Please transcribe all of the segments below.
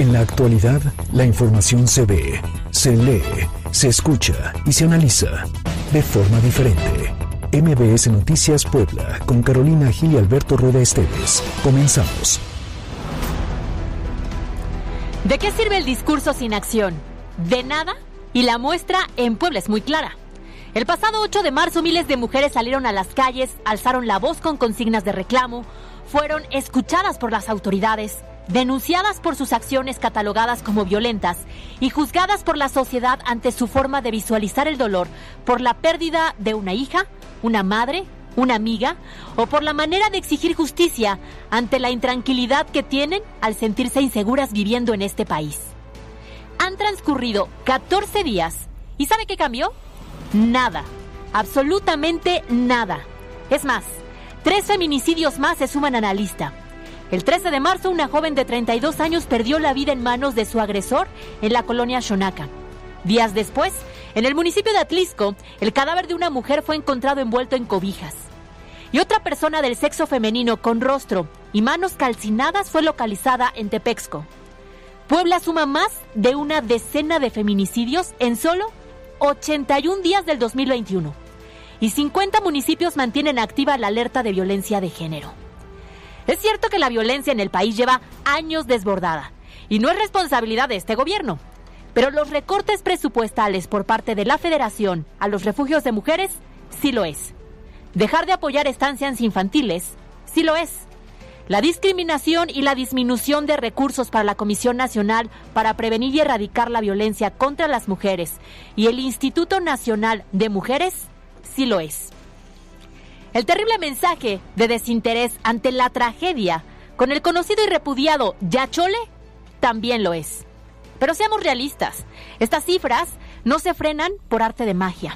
En la actualidad, la información se ve, se lee, se escucha y se analiza de forma diferente. MBS Noticias Puebla, con Carolina Gil y Alberto Rueda Esteves. Comenzamos. ¿De qué sirve el discurso sin acción? De nada, y la muestra en Puebla es muy clara. El pasado 8 de marzo miles de mujeres salieron a las calles, alzaron la voz con consignas de reclamo, fueron escuchadas por las autoridades, denunciadas por sus acciones catalogadas como violentas y juzgadas por la sociedad ante su forma de visualizar el dolor por la pérdida de una hija, una madre, una amiga o por la manera de exigir justicia ante la intranquilidad que tienen al sentirse inseguras viviendo en este país. Han transcurrido 14 días y ¿sabe qué cambió? Nada, absolutamente nada. Es más, tres feminicidios más se suman a la lista. El 13 de marzo, una joven de 32 años perdió la vida en manos de su agresor en la colonia Xonaca. Días después, en el municipio de Atlisco, el cadáver de una mujer fue encontrado envuelto en cobijas. Y otra persona del sexo femenino con rostro y manos calcinadas fue localizada en Tepexco. Puebla suma más de una decena de feminicidios en solo 81 días del 2021. Y 50 municipios mantienen activa la alerta de violencia de género. Es cierto que la violencia en el país lleva años desbordada y no es responsabilidad de este gobierno. Pero los recortes presupuestales por parte de la Federación a los refugios de mujeres sí lo es. Dejar de apoyar estancias infantiles sí lo es. La discriminación y la disminución de recursos para la Comisión Nacional para Prevenir y Erradicar la Violencia contra las Mujeres y el Instituto Nacional de Mujeres sí lo es. El terrible mensaje de desinterés ante la tragedia con el conocido y repudiado Yachole también lo es. Pero seamos realistas, estas cifras no se frenan por arte de magia.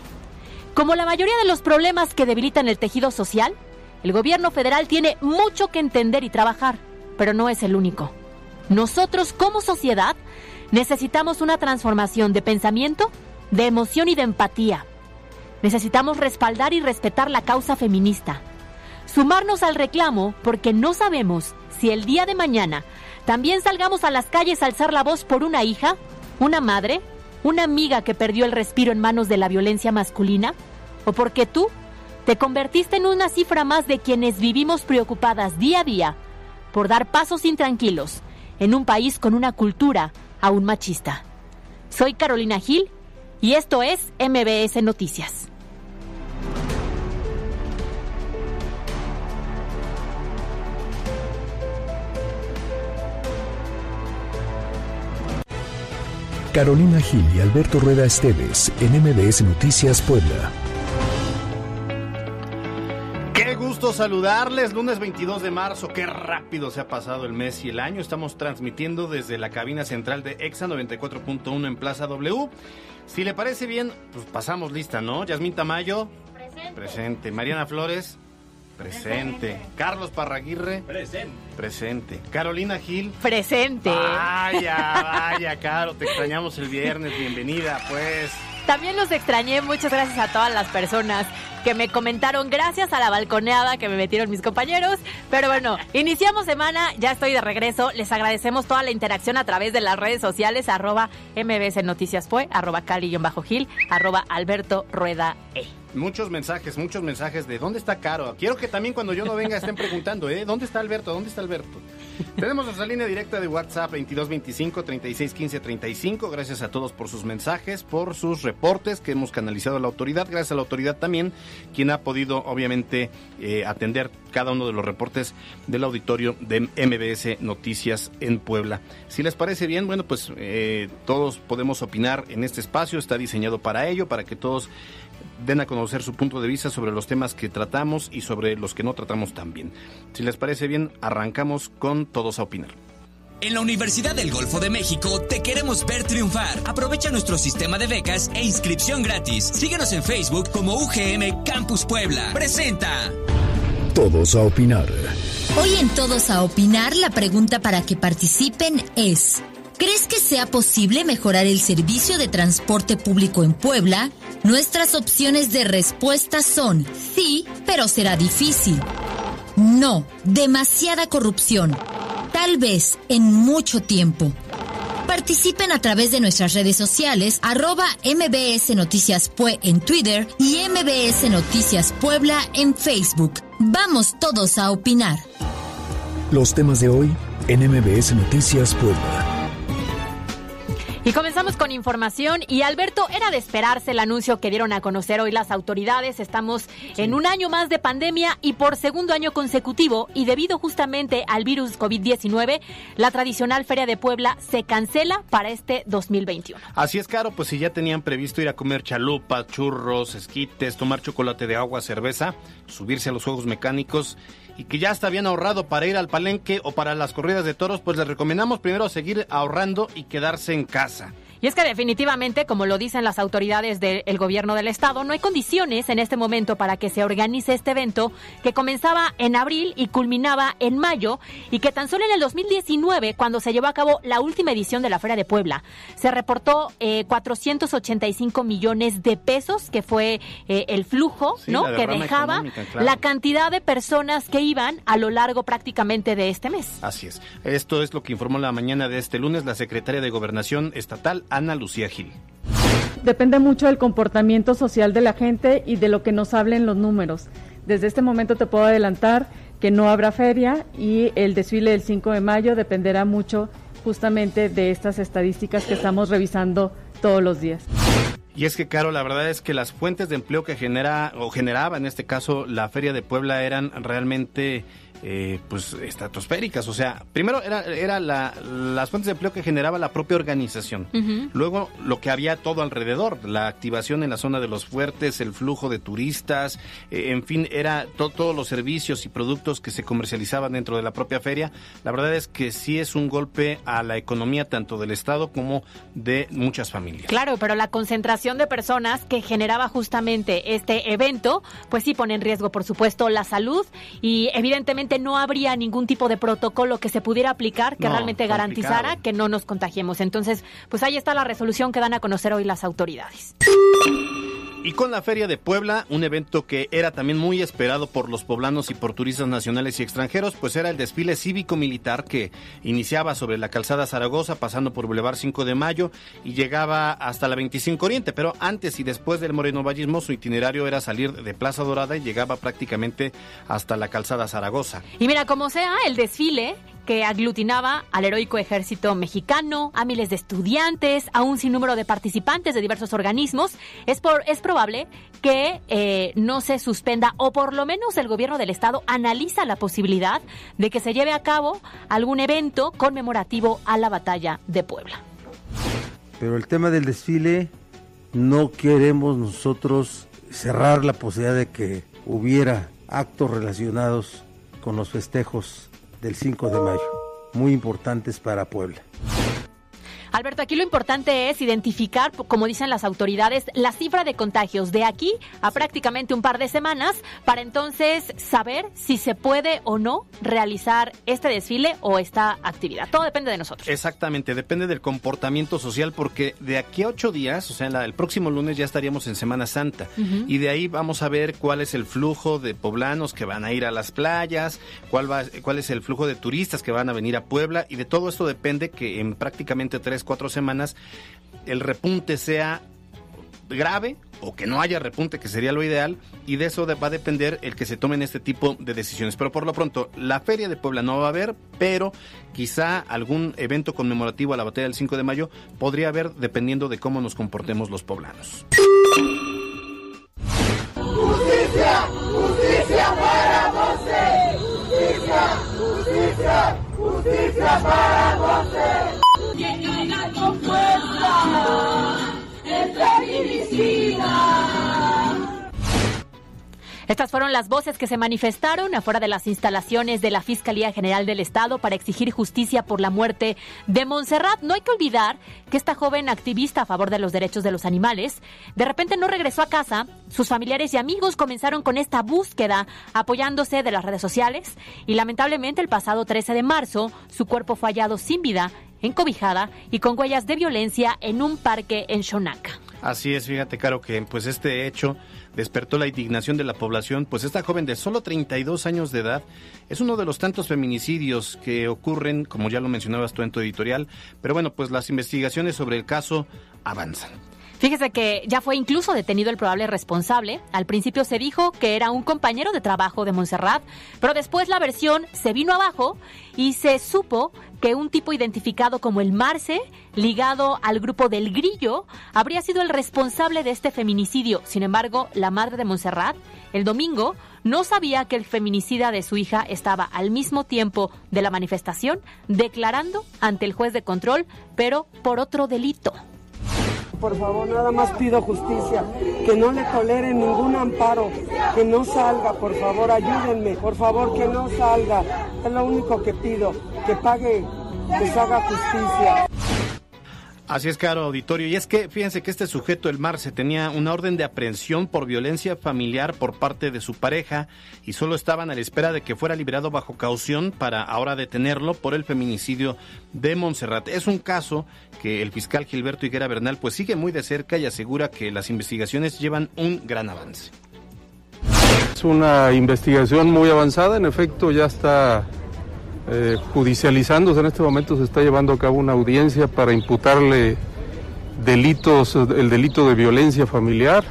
Como la mayoría de los problemas que debilitan el tejido social, el gobierno federal tiene mucho que entender y trabajar, pero no es el único. Nosotros como sociedad necesitamos una transformación de pensamiento, de emoción y de empatía Necesitamos respaldar y respetar la causa feminista. Sumarnos al reclamo porque no sabemos si el día de mañana también salgamos a las calles a alzar la voz por una hija, una madre, una amiga que perdió el respiro en manos de la violencia masculina, o porque tú te convertiste en una cifra más de quienes vivimos preocupadas día a día por dar pasos intranquilos en un país con una cultura aún machista. Soy Carolina Gil y esto es MBS Noticias. Carolina Gil y Alberto Rueda Esteves en MBS Noticias Puebla. Qué gusto saludarles, lunes 22 de marzo, qué rápido se ha pasado el mes y el año. Estamos transmitiendo desde la cabina central de EXA 94.1 en Plaza W. Si le parece bien, pues pasamos lista, ¿no? Yasmín Tamayo. Presente. Presente. Mariana Flores. Presente. Carlos Parraguirre. Presente. Presente. Carolina Gil. Presente. Vaya, vaya, Caro, te extrañamos el viernes. Bienvenida, pues. También los extrañé. Muchas gracias a todas las personas que me comentaron. Gracias a la balconeada que me metieron mis compañeros. Pero bueno, iniciamos semana. Ya estoy de regreso. Les agradecemos toda la interacción a través de las redes sociales. Arroba MBS Noticias Fue, arroba Cali-Gil, arroba Alberto Rueda E. Muchos mensajes, muchos mensajes de ¿dónde está Caro? Quiero que también cuando yo no venga estén preguntando, ¿eh? ¿Dónde está Alberto? ¿Dónde está Alberto? Tenemos nuestra línea directa de WhatsApp 2225 3615 35. Gracias a todos por sus mensajes, por sus reportes que hemos canalizado a la autoridad. Gracias a la autoridad también, quien ha podido obviamente eh, atender cada uno de los reportes del auditorio de MBS Noticias en Puebla. Si les parece bien, bueno, pues eh, todos podemos opinar en este espacio. Está diseñado para ello, para que todos den a conocer su punto de vista sobre los temas que tratamos y sobre los que no tratamos también. Si les parece bien, arrancamos con Todos a Opinar. En la Universidad del Golfo de México te queremos ver triunfar. Aprovecha nuestro sistema de becas e inscripción gratis. Síguenos en Facebook como UGM Campus Puebla. Presenta. Todos a opinar. Hoy en Todos a opinar la pregunta para que participen es... ¿Crees que sea posible mejorar el servicio de transporte público en Puebla? Nuestras opciones de respuesta son sí, pero será difícil. No, demasiada corrupción. Tal vez en mucho tiempo. participen a través de nuestras redes sociales, arroba MBS Noticias Pue en Twitter y MBS Noticias Puebla en Facebook. Vamos todos a opinar. Los temas de hoy en MBS Noticias Puebla. Y comenzamos con información y Alberto, era de esperarse el anuncio que dieron a conocer hoy las autoridades. Estamos en un año más de pandemia y por segundo año consecutivo y debido justamente al virus COVID-19, la tradicional Feria de Puebla se cancela para este 2021. Así es, Caro, pues si ya tenían previsto ir a comer chalupa, churros, esquites, tomar chocolate de agua, cerveza, subirse a los juegos mecánicos y que ya está bien ahorrado para ir al palenque o para las corridas de toros, pues les recomendamos primero seguir ahorrando y quedarse en casa. Y es que definitivamente, como lo dicen las autoridades del gobierno del estado, no hay condiciones en este momento para que se organice este evento que comenzaba en abril y culminaba en mayo y que tan solo en el 2019, cuando se llevó a cabo la última edición de la Feria de Puebla, se reportó eh, 485 millones de pesos, que fue eh, el flujo Sí, ¿no? que dejaba claro. la cantidad de personas que iban a lo largo prácticamente de este mes. Así es. Esto es lo que informó la mañana de este lunes la secretaria de Gobernación Estatal, Ana Lucía Gil. Depende mucho del comportamiento social de la gente y de lo que nos hablen los números. Desde este momento te puedo adelantar que no habrá feria y el desfile del 5 de mayo dependerá mucho justamente de estas estadísticas que estamos revisando todos los días. Y es que, Caro, la verdad es que las fuentes de empleo que genera o generaba en este caso la Feria de Puebla eran realmente eh, pues estratosféricas. O sea, primero era, era la- las fuentes de empleo que generaba la propia organización. Luego lo que había todo alrededor, la activación en la zona de los fuertes, el flujo de turistas, eh, en fin, era to- todos los servicios y productos que se comercializaban dentro de la propia feria. La verdad es que sí es un golpe a la economía tanto del Estado como de muchas familias. Claro, pero la concentración de personas que generaba justamente este evento, pues sí pone en riesgo, por supuesto, la salud y evidentemente no habría ningún tipo de protocolo que se pudiera aplicar que No, realmente garantizara complicado. que no nos contagiemos. Entonces, pues ahí está la resolución que dan a conocer hoy las autoridades. Y con la Feria de Puebla, un evento que era también muy esperado por los poblanos y por turistas nacionales y extranjeros, pues era el desfile cívico-militar que iniciaba sobre la calzada Zaragoza, pasando por Boulevard 5 de Mayo y llegaba hasta la 25 Oriente. Pero antes y después del morenovallismo, su itinerario era salir de Plaza Dorada y llegaba prácticamente hasta la calzada Zaragoza. Y mira, como sea, el desfile que aglutinaba al heroico ejército mexicano, a miles de estudiantes, a un sinnúmero de participantes de diversos organismos, es, por, es probable que eh, no se suspenda o por lo menos el gobierno del estado analiza la posibilidad de que se lleve a cabo algún evento conmemorativo a la batalla de Puebla. Pero el tema del desfile, no queremos nosotros cerrar la posibilidad de que hubiera actos relacionados con los festejos del 5 de mayo, muy importantes para Puebla. Alberto, aquí lo importante es identificar, como dicen las autoridades, la cifra de contagios de aquí a prácticamente un par de semanas para entonces saber si se puede o no realizar este desfile o esta actividad. Todo depende de nosotros. Exactamente, depende del comportamiento social porque de aquí a ocho días, o sea, la- el próximo lunes ya estaríamos en Semana Santa y de ahí vamos a ver cuál es el flujo de poblanos que van a ir a las playas, cuál, va, cuál es el flujo de turistas que van a venir a Puebla y de todo esto depende que en prácticamente tres, cuatro semanas el repunte sea grave o que no haya repunte, que sería lo ideal, y de eso va a depender el que se tomen este tipo de decisiones. Pero por lo pronto, la Feria de Puebla no va a haber, pero quizá algún evento conmemorativo a la batalla del 5 de mayo podría haber dependiendo de cómo nos comportemos los poblanos. Estas fueron las voces que se manifestaron afuera de las instalaciones de la Fiscalía General del Estado para exigir justicia por la muerte de Montserrat. No hay que olvidar que esta joven activista a favor de los derechos de los animales de repente no regresó a casa. Sus familiares y amigos comenzaron con esta búsqueda apoyándose de las redes sociales y lamentablemente el pasado 13 de marzo su cuerpo fue hallado sin vida, encobijada y con huellas de violencia en un parque en Shonaka. Así es, fíjate, Caro, que pues este hecho despertó la indignación de la población, pues esta joven de solo 32 años de edad es uno de los tantos feminicidios que ocurren, como ya lo mencionabas tú en tu editorial, pero bueno, pues las investigaciones sobre el caso avanzan. Fíjese que ya fue incluso detenido el probable responsable. Al principio se dijo que era un compañero de trabajo de Montserrat, pero después la versión se vino abajo y se supo que un tipo identificado como el Marce, ligado al grupo del Grillo, habría sido el responsable de este feminicidio. Sin embargo, la madre de Montserrat, el domingo, no sabía que el feminicida de su hija estaba al mismo tiempo de la manifestación declarando ante el juez de control, pero por otro delito. Por favor, nada más pido justicia, que no le toleren ningún amparo, que no salga, por favor, ayúdenme, por favor, que no salga. Es lo único que pido, que pague, que se haga justicia. Así es, caro auditorio. Y es que fíjense que este sujeto, el Marce, tenía una orden de aprehensión por violencia familiar por parte de su pareja y solo estaban a la espera de que fuera liberado bajo caución para ahora detenerlo por el feminicidio de Montserrat. Es un caso que el fiscal Gilberto Higuera Bernal pues sigue muy de cerca y asegura que las investigaciones llevan un gran avance. Es una investigación muy avanzada, en efecto ya está eh, judicializándose. En este momento se está llevando a cabo una audiencia para imputarle delitos, el delito de violencia familiar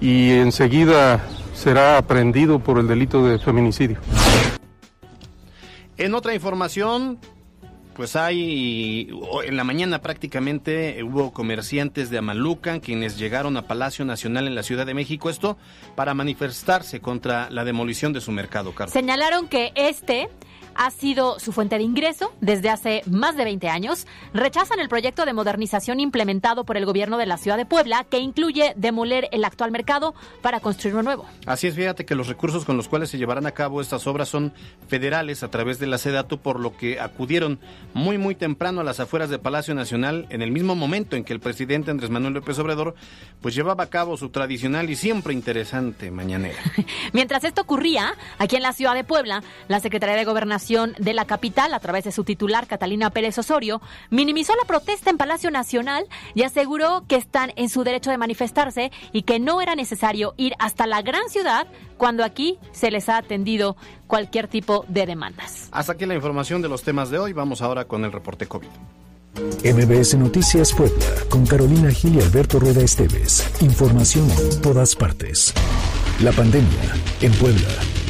y enseguida será aprendido por el delito de feminicidio. En otra información, pues hay, en la mañana prácticamente hubo comerciantes de Amalucan quienes llegaron a Palacio Nacional en la Ciudad de México, esto para manifestarse contra la demolición de su mercado, Carlos. Señalaron que este ha sido su fuente de ingreso desde hace más de 20 años, rechazan el proyecto de modernización implementado por el gobierno de la ciudad de Puebla, que incluye demoler el actual mercado para construir uno nuevo. Así es, fíjate que los recursos con los cuales se llevarán a cabo estas obras son federales a través de la SEDATU, por lo que acudieron muy, muy temprano a las afueras de Palacio Nacional en el mismo momento en que el presidente Andrés Manuel López Obrador pues llevaba a cabo su tradicional y siempre interesante mañanera. Mientras esto ocurría, aquí en la ciudad de Puebla, la Secretaría de Gobernación de la capital, a través de su titular, Catalina Pérez Osorio, minimizó la protesta en Palacio Nacional y aseguró que están en su derecho de manifestarse y que no era necesario ir hasta la gran ciudad cuando aquí se les ha atendido cualquier tipo de demandas. Hasta aquí la información de los temas de hoy. Vamos ahora con el reporte COVID. MBS Noticias Puebla, con Carolina Gil y Alberto Rueda Esteves. Información en todas partes. La pandemia en Puebla.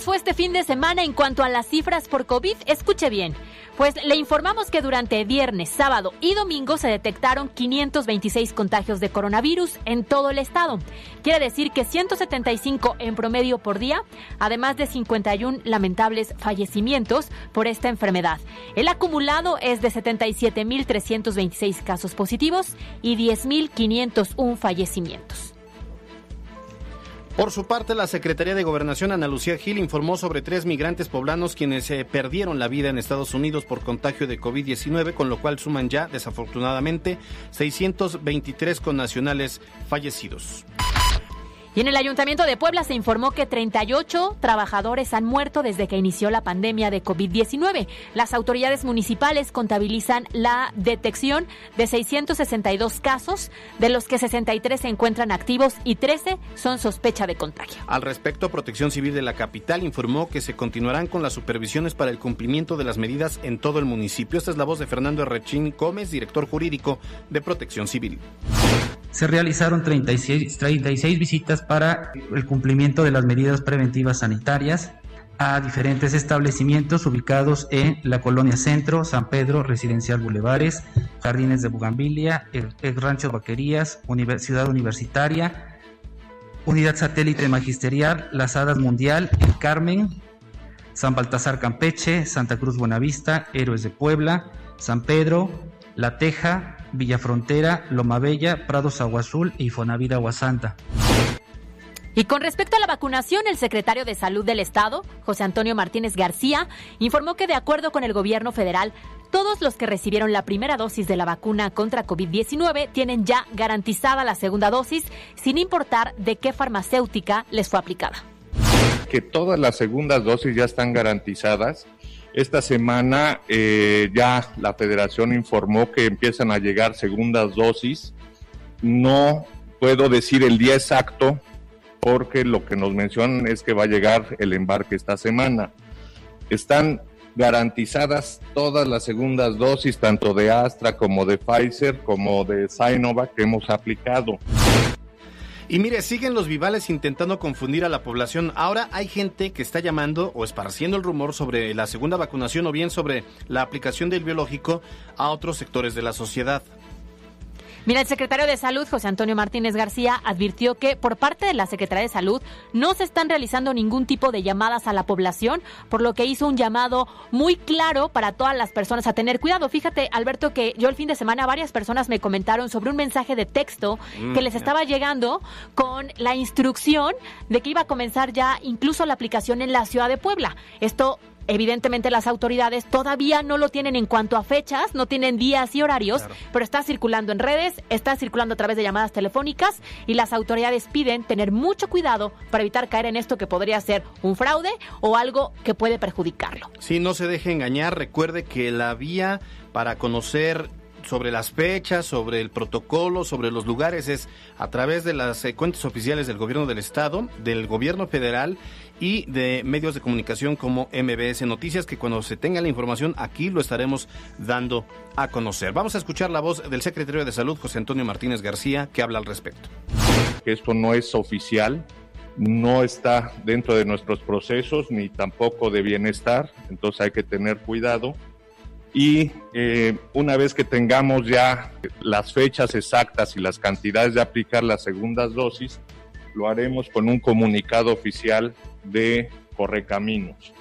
¿Cómo nos fue este fin de semana en cuanto a las cifras por COVID? Escuche bien. Pues le informamos que durante viernes, sábado y domingo se detectaron 526 contagios de coronavirus en todo el estado. Quiere decir que 175 en promedio por día, además de 51 lamentables fallecimientos por esta enfermedad. El acumulado es de 77.326 casos positivos y 10.501 fallecimientos. Por su parte, la Secretaría de Gobernación Ana Lucía Gil informó sobre tres migrantes poblanos quienes se perdieron la vida en Estados Unidos por contagio de COVID-19, con lo cual suman ya, desafortunadamente, 623 connacionales fallecidos. En el Ayuntamiento de Puebla se informó que 38 trabajadores han muerto desde que inició la pandemia de COVID-19. Las autoridades municipales contabilizan la detección de 662 casos, de los que 63 se encuentran activos y 13 son sospecha de contagio. Al respecto, Protección Civil de la capital informó que se continuarán con las supervisiones para el cumplimiento de las medidas en todo el municipio. Esta es la voz de Fernando Errechín Gómez, director jurídico de Protección Civil. Se realizaron 36, 36 visitas para el cumplimiento de las medidas preventivas sanitarias a diferentes establecimientos ubicados en la colonia Centro, San Pedro, Residencial Bulevares, Jardines de Bugambilia, el, Rancho Vaquerías, Ciudad Universitaria, Unidad Satélite Magisterial, Las Hadas Mundial, El Carmen, San Baltasar Campeche, Santa Cruz Buenavista, Héroes de Puebla, San Pedro, La Teja, Villafrontera, Loma Bella, Prados Agua Azul y Fonavida Agua Santa. Y con respecto a la vacunación, el secretario de Salud del Estado, José Antonio Martínez García, informó que de acuerdo con el gobierno federal, todos los que recibieron la primera dosis de la vacuna contra COVID-19 tienen ya garantizada la segunda dosis, sin importar de qué farmacéutica les fue aplicada. Que todas las segundas dosis ya están garantizadas Esta semana eh, ya la federación informó que empiezan a llegar segundas dosis. No puedo decir el día exacto porque lo que nos mencionan es que va a llegar el embarque esta semana. Están garantizadas todas las segundas dosis, tanto de Astra como de Pfizer, como de Sinovac que hemos aplicado. Y mire, siguen los vivales intentando confundir a la población. Ahora hay gente que está llamando o esparciendo el rumor sobre la segunda vacunación o bien sobre la aplicación del biológico a otros sectores de la sociedad. Mira, el secretario de Salud, José Antonio Martínez García, advirtió que por parte de la Secretaría de Salud no se están realizando ningún tipo de llamadas a la población, por lo que hizo un llamado muy claro para todas las personas a tener cuidado. Fíjate, Alberto, que yo el fin de semana varias personas me comentaron sobre un mensaje de texto Mm, que les estaba llegando con la instrucción de que iba a comenzar ya incluso la aplicación en la ciudad de Puebla. Esto Evidentemente las autoridades todavía no lo tienen en cuanto a fechas, no tienen días y horarios, pero está circulando en redes, está circulando a través de llamadas telefónicas y las autoridades piden tener mucho cuidado para evitar caer en esto que podría ser un fraude o algo que puede perjudicarlo. Si no se deje engañar, recuerde que la vía para conocer sobre las fechas, sobre el protocolo, sobre los lugares es a través de las eh, cuentas oficiales del gobierno del estado, del gobierno federal y de medios de comunicación como MBS Noticias, que cuando se tenga la información aquí lo estaremos dando a conocer. Vamos a escuchar la voz del secretario de Salud, José Antonio Martínez García, que habla al respecto. esto no es oficial, no está dentro de nuestros procesos ni tampoco de bienestar, entonces hay que tener cuidado. Y eh, una vez que tengamos ya las fechas exactas y las cantidades de aplicar las segundas dosis, lo haremos con un comunicado oficial de Correcaminos.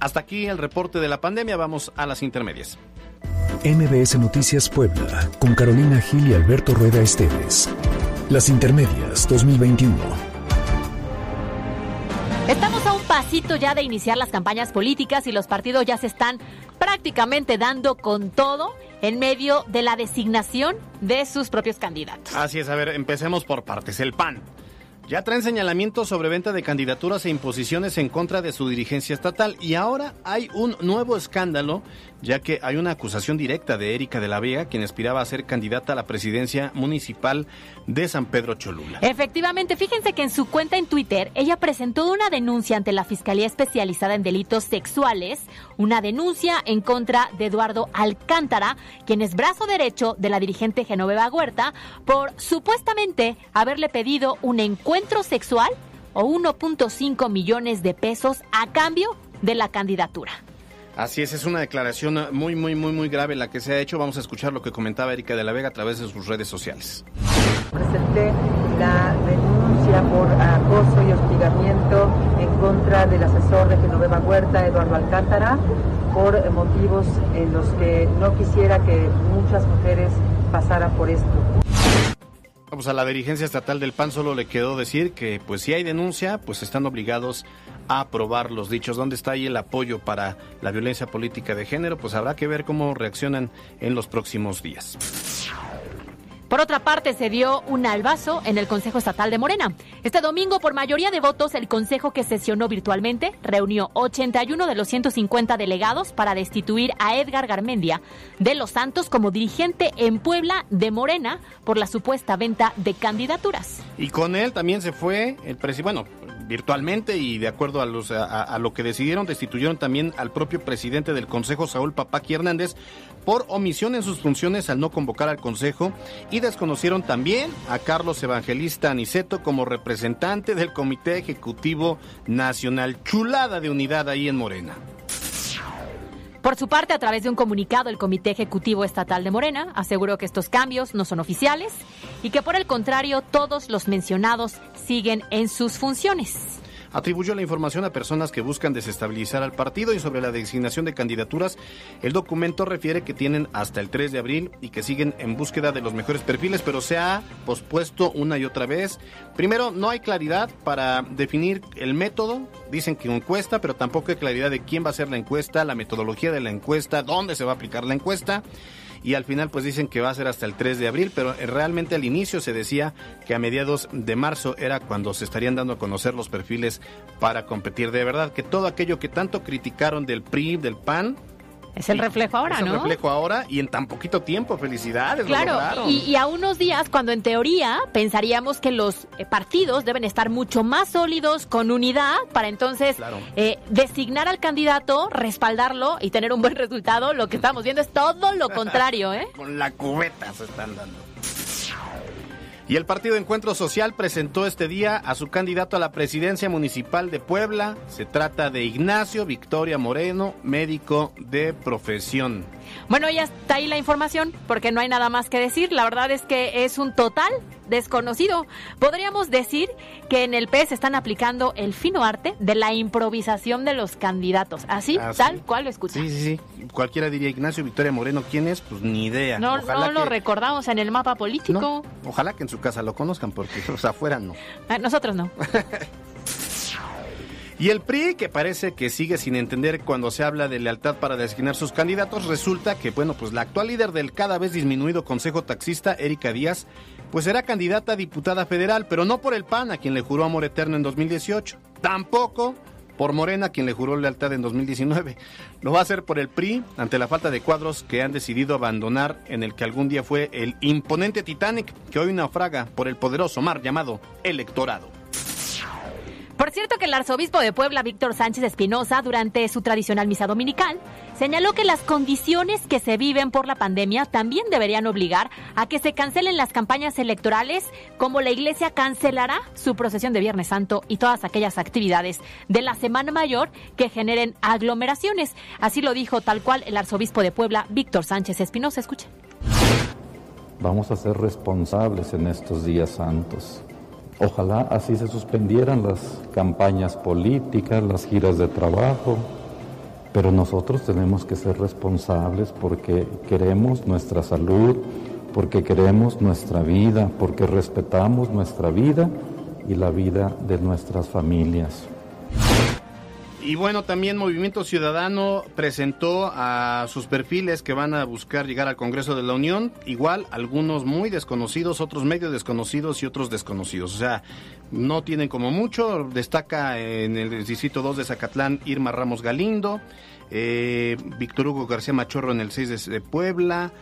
Hasta aquí el reporte de la pandemia, vamos a las intermedias. MBS Noticias Puebla, con Carolina Gil y Alberto Rueda Esteves. Las intermedias 2021. Estamos pasito ya de iniciar las campañas políticas y los partidos ya se están prácticamente dando con todo en medio de la designación de sus propios candidatos. Así es, a ver, empecemos por partes. El PAN. Ya traen señalamientos sobre venta de candidaturas e imposiciones en contra de su dirigencia estatal y ahora hay un nuevo escándalo ya que hay una acusación directa de Erika de la Vega, quien aspiraba a ser candidata a la presidencia municipal de San Pedro Cholula. Efectivamente, fíjense que en su cuenta en Twitter ella presentó una denuncia ante la Fiscalía Especializada en Delitos Sexuales, una denuncia en contra de Eduardo Alcántara, quien es brazo derecho de la dirigente Genoveva Huerta, por supuestamente haberle pedido un encuentro sexual o 1.5 millones de pesos a cambio de la candidatura. Así es, es una declaración muy, muy, muy, muy grave la que se ha hecho. Vamos a escuchar lo que comentaba Erika de la Vega a través de sus redes sociales. presenté la denuncia por acoso y hostigamiento en contra del asesor de Genoveva Huerta, Eduardo Alcántara, por motivos en los que no quisiera que muchas mujeres pasaran por esto. Pues a la dirigencia estatal del PAN solo le quedó decir que pues si hay denuncia, pues están obligados a aprobar los dichos. ¿Dónde está ahí el apoyo para la violencia política de género? Pues habrá que ver cómo reaccionan en los próximos días. Por otra parte, se dio un albazo en el Consejo Estatal de Morena. Este domingo, por mayoría de votos, el Consejo que sesionó virtualmente reunió 81 de los 150 delegados para destituir a Edgar Garmendia de Los Santos como dirigente en Puebla de Morena por la supuesta venta de candidaturas. Y con él también se fue el presidente, bueno, virtualmente y de acuerdo a, los, a, lo que decidieron, destituyeron también al propio presidente del Consejo, Saúl Papaqui Hernández, por omisión en sus funciones al no convocar al Consejo y desconocieron también a Carlos Evangelista Aniceto como representante del Comité Ejecutivo Nacional. Chulada de unidad ahí en Morena. Por su parte, a través de un comunicado, el Comité Ejecutivo Estatal de Morena aseguró que estos cambios no son oficiales y que por el contrario todos los mencionados siguen en sus funciones. Atribuyó la información a personas que buscan desestabilizar al partido y sobre la designación de candidaturas, el documento refiere que tienen hasta el 3 de abril y que siguen en búsqueda de los mejores perfiles, pero se ha pospuesto una y otra vez. Primero, no hay claridad para definir el método, dicen que encuesta, pero tampoco hay claridad de quién va a hacer la encuesta, la metodología de la encuesta, dónde se va a aplicar la encuesta. Y al final pues dicen que va a ser hasta el 3 de abril, pero eh, realmente al inicio se decía que a mediados de marzo era cuando se estarían dando a conocer los perfiles para competir. De verdad que todo aquello que tanto criticaron del PRI, del PAN, es el reflejo ahora, es el reflejo ahora y en tan poquito tiempo. Felicidades. Claro, y, y, a unos días, cuando en teoría pensaríamos que los partidos deben estar mucho más sólidos, con unidad, para entonces eh, designar al candidato, respaldarlo y tener un buen resultado, lo que estamos viendo es todo lo contrario, ¿eh? con la cubeta se están dando. Y el Partido Encuentro Social presentó este día a su candidato a la presidencia municipal de Puebla. Se trata de Ignacio Victoria Moreno, médico de profesión. Bueno, ya está ahí la información, porque no hay nada más que decir. La verdad es que es un total desconocido. Podríamos decir que en el PES están aplicando el fino arte de la improvisación de los candidatos. Así, ah, tal cual lo escucha. Sí, sí, sí. Cualquiera diría Ignacio Victoria Moreno, ¿quién es? Pues ni idea. No, no lo recordamos en el mapa político. ojalá que en su casa lo conozcan, porque afuera no. Ah, nosotros no. Y el PRI, que parece que sigue sin entender cuando se habla de lealtad para designar sus candidatos, resulta que, bueno, pues la actual líder del cada vez disminuido Consejo Taxista, Erika Díaz, pues será candidata a diputada federal, pero no por el PAN, a quien le juró amor eterno en 2018. Tampoco por Morena, a quien le juró lealtad en 2019. Lo va a hacer por el PRI, ante la falta de cuadros que han decidido abandonar en el que algún día fue el imponente Titanic, que hoy naufraga por el poderoso mar llamado electorado. Por cierto que el arzobispo de Puebla, Víctor Sánchez Espinosa, durante su tradicional misa dominical, señaló que las condiciones que se viven por la pandemia también deberían obligar a que se cancelen las campañas electorales, como la iglesia cancelará su procesión de Viernes Santo y todas aquellas actividades de la Semana Mayor que generen aglomeraciones. Así lo dijo tal cual el arzobispo de Puebla, Víctor Sánchez Espinosa. Escuche. Vamos a ser responsables en estos días santos Ojalá así se suspendieran las campañas políticas, las giras de trabajo, pero nosotros tenemos que ser responsables porque queremos nuestra salud, porque queremos nuestra vida, porque respetamos nuestra vida y la vida de nuestras familias. Y bueno, también Movimiento Ciudadano presentó a sus perfiles que van a buscar llegar al Congreso de la Unión. Igual, algunos muy desconocidos, otros medio desconocidos y otros desconocidos. O sea, no tienen como mucho. Destaca en el distrito 2 de Zacatlán Irma Ramos Galindo, eh, Víctor Hugo García Machorro en el 6 de, Puebla.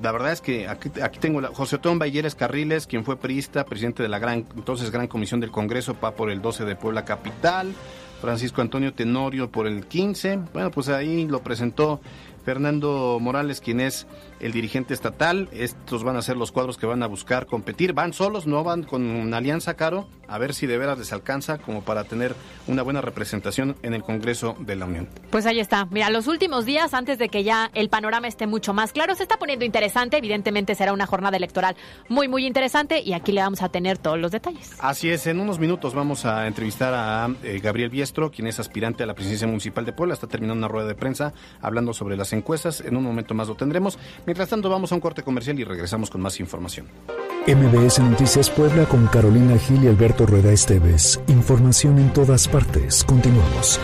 La verdad es que aquí, tengo a José Otón Bayeres Carriles, quien fue priista, presidente de la gran, entonces Gran Comisión del Congreso, pa por el 12 de Puebla Capital. Francisco Antonio Tenorio por el 15. Bueno, pues ahí lo presentó Fernando Morales, quien es el dirigente estatal. Estos van a ser los cuadros que van a buscar competir. Van solos, no van con una alianza, Caro, a ver si de veras les alcanza como para tener una buena representación en el Congreso de la Unión. Pues ahí está. Mira, los últimos días, antes de que ya el panorama esté mucho más claro, se está poniendo interesante. Evidentemente será una jornada electoral muy, muy interesante y aquí le vamos a tener todos los detalles. Así es, en unos minutos vamos a entrevistar a eh, Gabriel Biestro, quien es aspirante a la presidencia municipal de Puebla. Está terminando una rueda de prensa hablando sobre las encuestas. En un momento más lo tendremos. Mientras tanto, vamos a un corte comercial y regresamos con más información. MBS Noticias Puebla con Carolina Gil y Alberto Rueda Esteves. Información en todas partes. Continuamos.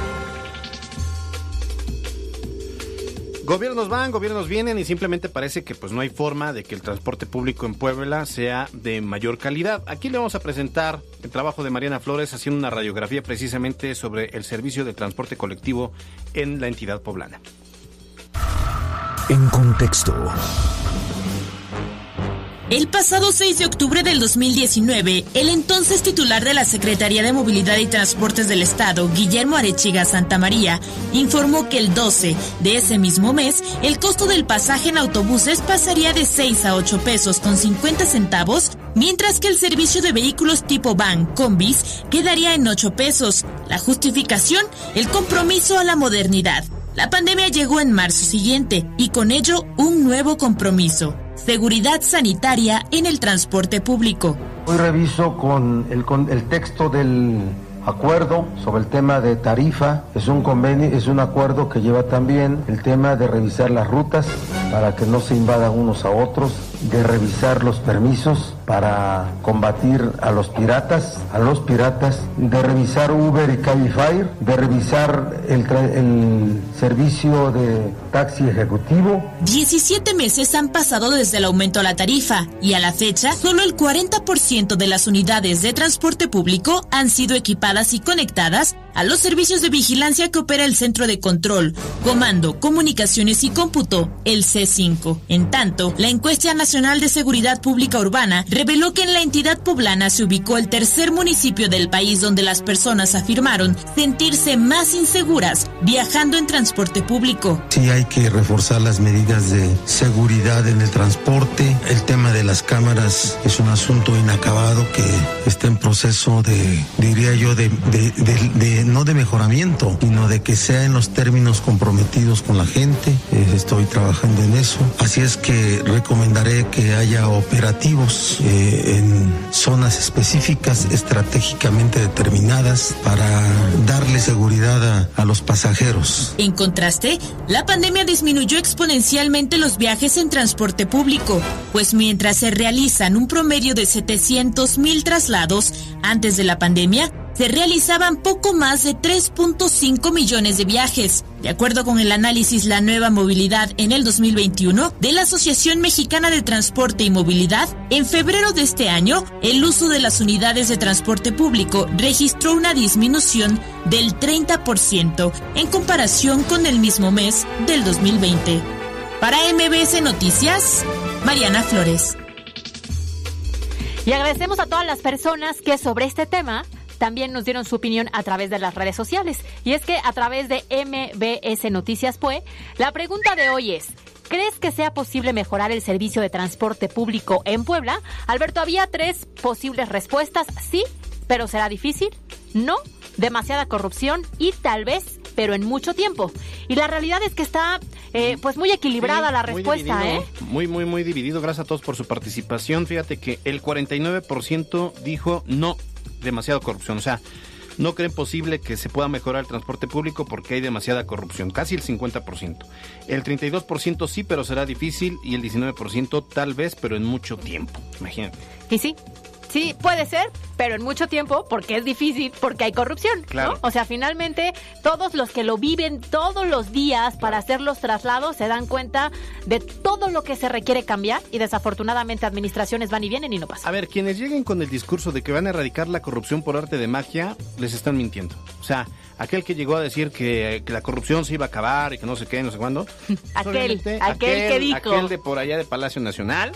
Gobiernos van, gobiernos vienen y simplemente parece que pues no hay forma de que el transporte público en Puebla sea de mayor calidad. Aquí le vamos a presentar el trabajo de Mariana Flores haciendo una radiografía precisamente sobre el servicio de transporte colectivo en la entidad poblana. En contexto. El pasado 6 de octubre del 2019, el entonces titular de la Secretaría de Movilidad y Transportes del Estado, Guillermo Arechiga Santamaría, informó que el 12 de ese mismo mes, el costo del pasaje en autobuses pasaría de 6 a 8 pesos con 50 centavos, mientras que el servicio de vehículos tipo van, combis, quedaría en 8 pesos. La justificación, el compromiso a la modernidad. La pandemia llegó en marzo siguiente y con ello un nuevo compromiso, seguridad sanitaria en el transporte público. Hoy reviso con el, con el texto del acuerdo sobre el tema de tarifa. Es un convenio, es un acuerdo que lleva también el tema de revisar las rutas para que no se invadan unos a otros, de revisar los permisos para combatir a los piratas, a los piratas, de revisar Uber y Cabify, de revisar el, el servicio de taxi ejecutivo. 17 meses han pasado desde el aumento a la tarifa y a la fecha solo el 40% de las unidades de transporte público han sido equipadas y conectadas a los servicios de vigilancia que opera el Centro de Control, Comando, Comunicaciones y Cómputo, el C5. En tanto, la encuesta nacional de seguridad pública urbana reveló que en la entidad poblana se ubicó el tercer municipio del país donde las personas afirmaron sentirse más inseguras viajando en transporte público. Sí hay que reforzar las medidas de seguridad en el transporte. El tema de las cámaras es un asunto inacabado que está en proceso de, diría yo, de, de no de mejoramiento, sino de que sea en los términos comprometidos con la gente. Eh, estoy trabajando en eso. Así es que recomendaré que haya operativos eh, en zonas específicas, estratégicamente determinadas, para darle seguridad a, a los pasajeros. En contraste, la pandemia disminuyó exponencialmente los viajes en transporte público, pues mientras se realizan un promedio de 700 mil traslados antes de la pandemia, se realizaban poco más de 3.5 millones de viajes. De acuerdo con el análisis La Nueva Movilidad en el 2021 de la Asociación Mexicana de Transporte y Movilidad, en febrero de este año, el uso de las unidades de transporte público registró una disminución del 30% en comparación con el mismo mes del 2020. Para MBS Noticias, Mariana Flores. Y agradecemos a todas las personas que sobre este tema también nos dieron su opinión a través de las redes sociales. Y es que a través de MBS Noticias PUE, la pregunta de hoy es, ¿crees que sea posible mejorar el servicio de transporte público en Puebla? Alberto, había tres posibles respuestas. Sí, pero será difícil. No, demasiada corrupción y tal vez pero en mucho tiempo. Y la realidad es que está eh, pues muy equilibrada la respuesta, muy ¿eh? Muy, muy, muy dividido. Gracias a todos por su participación. Fíjate que el 49% dijo no, demasiada corrupción. O sea, no creen posible que se pueda mejorar el transporte público porque hay demasiada corrupción, casi el 50%. El 32% sí, pero será difícil y el 19% tal vez, pero en mucho tiempo. Imagínate. Y sí, Sí, puede ser, pero en mucho tiempo, porque es difícil, porque hay corrupción. Claro. O sea, finalmente, todos los que lo viven todos los días para hacer los traslados se dan cuenta de todo lo que se requiere cambiar y desafortunadamente administraciones van y vienen y no pasa. A ver, quienes lleguen con el discurso de que van a erradicar la corrupción por arte de magia, les están mintiendo. O sea, aquel que llegó a decir que, que la corrupción se iba a acabar y que no sé qué, no sé cuándo. aquel, Obviamente, aquel, que dijo. Aquel de por allá de Palacio Nacional.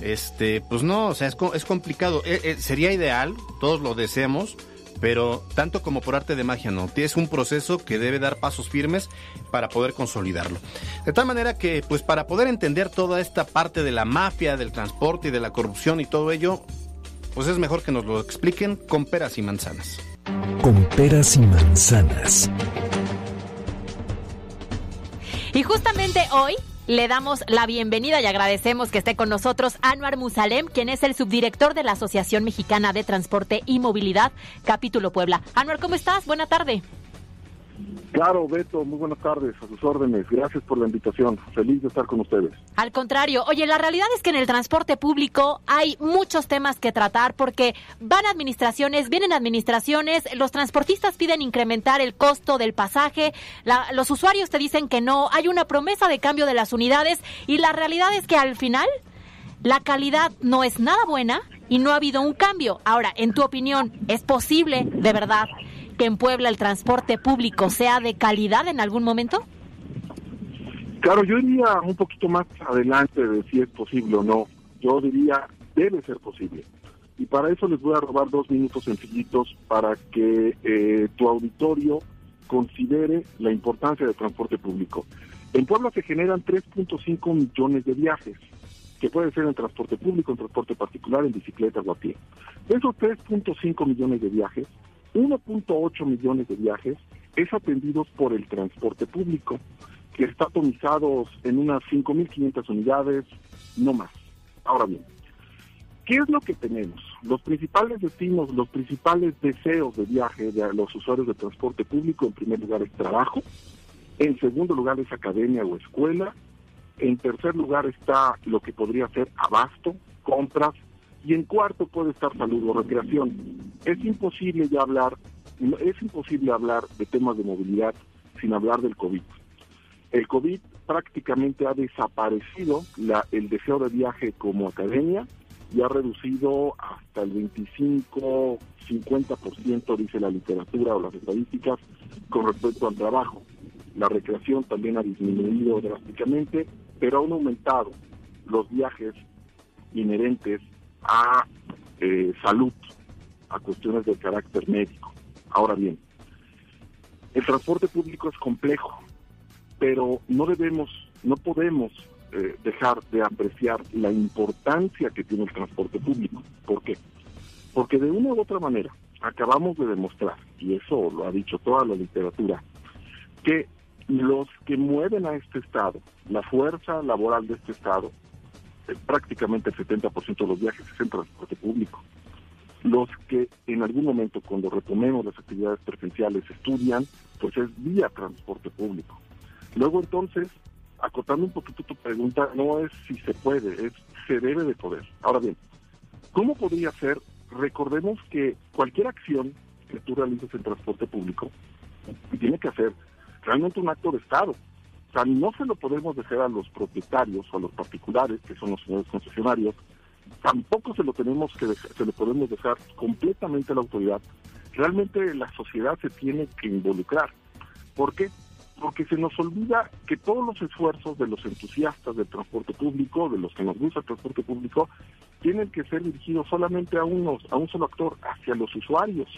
Este, pues no, o sea, es, es complicado. Eh, eh, sería ideal, todos lo deseamos, pero tanto como por arte de magia no. Es un proceso que debe dar pasos firmes para poder consolidarlo. De tal manera que, pues para poder entender toda esta parte de la mafia, del transporte y de la corrupción y todo ello, pues es mejor que nos lo expliquen con peras y manzanas. Con peras y manzanas. Y justamente hoy le damos la bienvenida y agradecemos que esté con nosotros Anwar Musalem, quien es el subdirector de la Asociación Mexicana de Transporte y Movilidad, Capítulo Puebla. Anwar, ¿cómo estás? Buena tarde. Claro, Beto, muy buenas tardes, a sus órdenes. Gracias por la invitación. Feliz de estar con ustedes. Al contrario, oye, la realidad es que en el transporte público hay muchos temas que tratar porque van administraciones, vienen administraciones, los transportistas piden incrementar el costo del pasaje, la- los usuarios te dicen que no, hay una promesa de cambio de las unidades y la realidad es que al final la calidad no es nada buena y no ha habido un cambio. Ahora, en tu opinión, ¿es posible de verdad que en Puebla el transporte público sea de calidad en algún momento? Claro, yo iría un poquito más adelante de si es posible o no. Yo diría, debe ser posible. Y para eso les voy a robar dos minutos sencillitos para que eh, tu auditorio considere la importancia del transporte público. En Puebla se generan 3.5 millones de viajes, que puede ser en transporte público, en transporte particular, en bicicleta o a pie. De esos 3.5 millones de viajes, 1.8 millones de viajes es atendidos por el transporte público, que está atomizados en unas 5.500 unidades, no más. Ahora bien, ¿qué es lo que tenemos? Los principales destinos, los principales deseos de viaje de los usuarios de transporte público, en primer lugar es trabajo, en segundo lugar es academia o escuela, En tercer lugar está lo que podría ser abasto, compras, y en cuarto puede estar salud o recreación. Es imposible ya hablar, es imposible hablar de temas de movilidad sin hablar del COVID. El COVID prácticamente ha desaparecido la, el deseo de viaje como academia y ha reducido hasta el 25, 50%, dice la literatura o las estadísticas, con respecto al trabajo. La recreación también ha disminuido drásticamente, pero han aumentado los viajes inherentes a eh, salud, a cuestiones de carácter médico. Ahora bien, el transporte público es complejo, pero no debemos, no podemos eh, dejar de apreciar la importancia que tiene el transporte público. ¿Por qué? Porque de una u otra manera acabamos de demostrar, y eso lo ha dicho toda la literatura, que los que mueven a este Estado, la fuerza laboral de este Estado, prácticamente el 70% de los viajes es en transporte público. Los que en algún momento, cuando retomemos las actividades presenciales, estudian, pues es vía transporte público. Luego entonces, acotando un poquito tu pregunta, no es si se puede, es se debe de poder. Ahora bien, ¿cómo podría ser? Recordemos que cualquier acción que tú realices en transporte público tiene que hacer realmente un acto de Estado. No se lo podemos dejar a los propietarios o a los particulares, que son los señores concesionarios, tampoco se lo tenemos que se lo podemos dejar completamente a la autoridad. Realmente la sociedad se tiene que involucrar. ¿Por qué? Porque se nos olvida que todos los esfuerzos de los entusiastas del transporte público, de los que nos gusta el transporte público, tienen que ser dirigidos solamente a unos, a un solo actor, hacia los usuarios.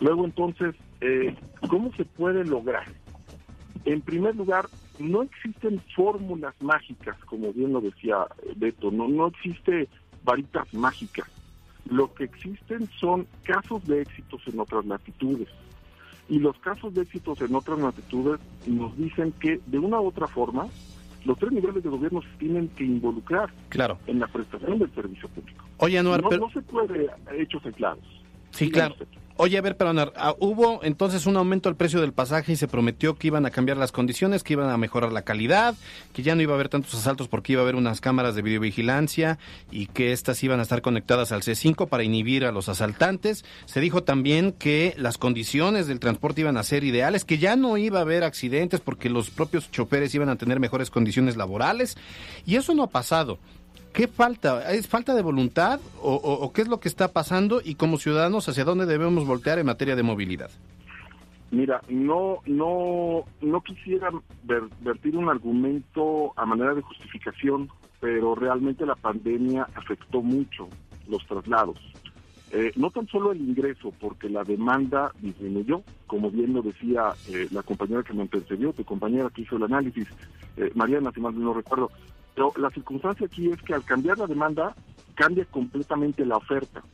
Luego entonces, eh, ¿cómo se puede lograr? En primer lugar, no existen fórmulas mágicas, como bien lo decía Beto, no, no existe varitas mágicas. Lo que existen son casos de éxitos en otras latitudes. Y los casos de éxitos en otras latitudes nos dicen que de una u otra forma los tres niveles de gobierno se tienen que involucrar claro. en la prestación del servicio público. Oye, Anuar, no, pero... no se puede hechos aislados. Sí, claro. Oye, a ver, pero ah, hubo entonces un aumento del precio del pasaje y se prometió que iban a cambiar las condiciones, que iban a mejorar la calidad, que ya no iba a haber tantos asaltos porque iba a haber unas cámaras de videovigilancia y que estas iban a estar conectadas al C5 para inhibir a los asaltantes. Se dijo también que las condiciones del transporte iban a ser ideales, que ya no iba a haber accidentes porque los propios choferes iban a tener mejores condiciones laborales y eso no ha pasado. ¿Qué falta? ¿Es falta de voluntad o, qué es lo que está pasando y como ciudadanos hacia dónde debemos voltear en materia de movilidad? Mira, no, no, no quisiera vertir un argumento a manera de justificación, pero realmente la pandemia afectó mucho los traslados. Eh, no tan solo el ingreso, porque la demanda disminuyó, como bien lo decía eh, la compañera que me antecedió, tu compañera que hizo el análisis, eh, Mariana, si mal no recuerdo, pero la circunstancia aquí es que al cambiar la demanda, cambia completamente la oferta.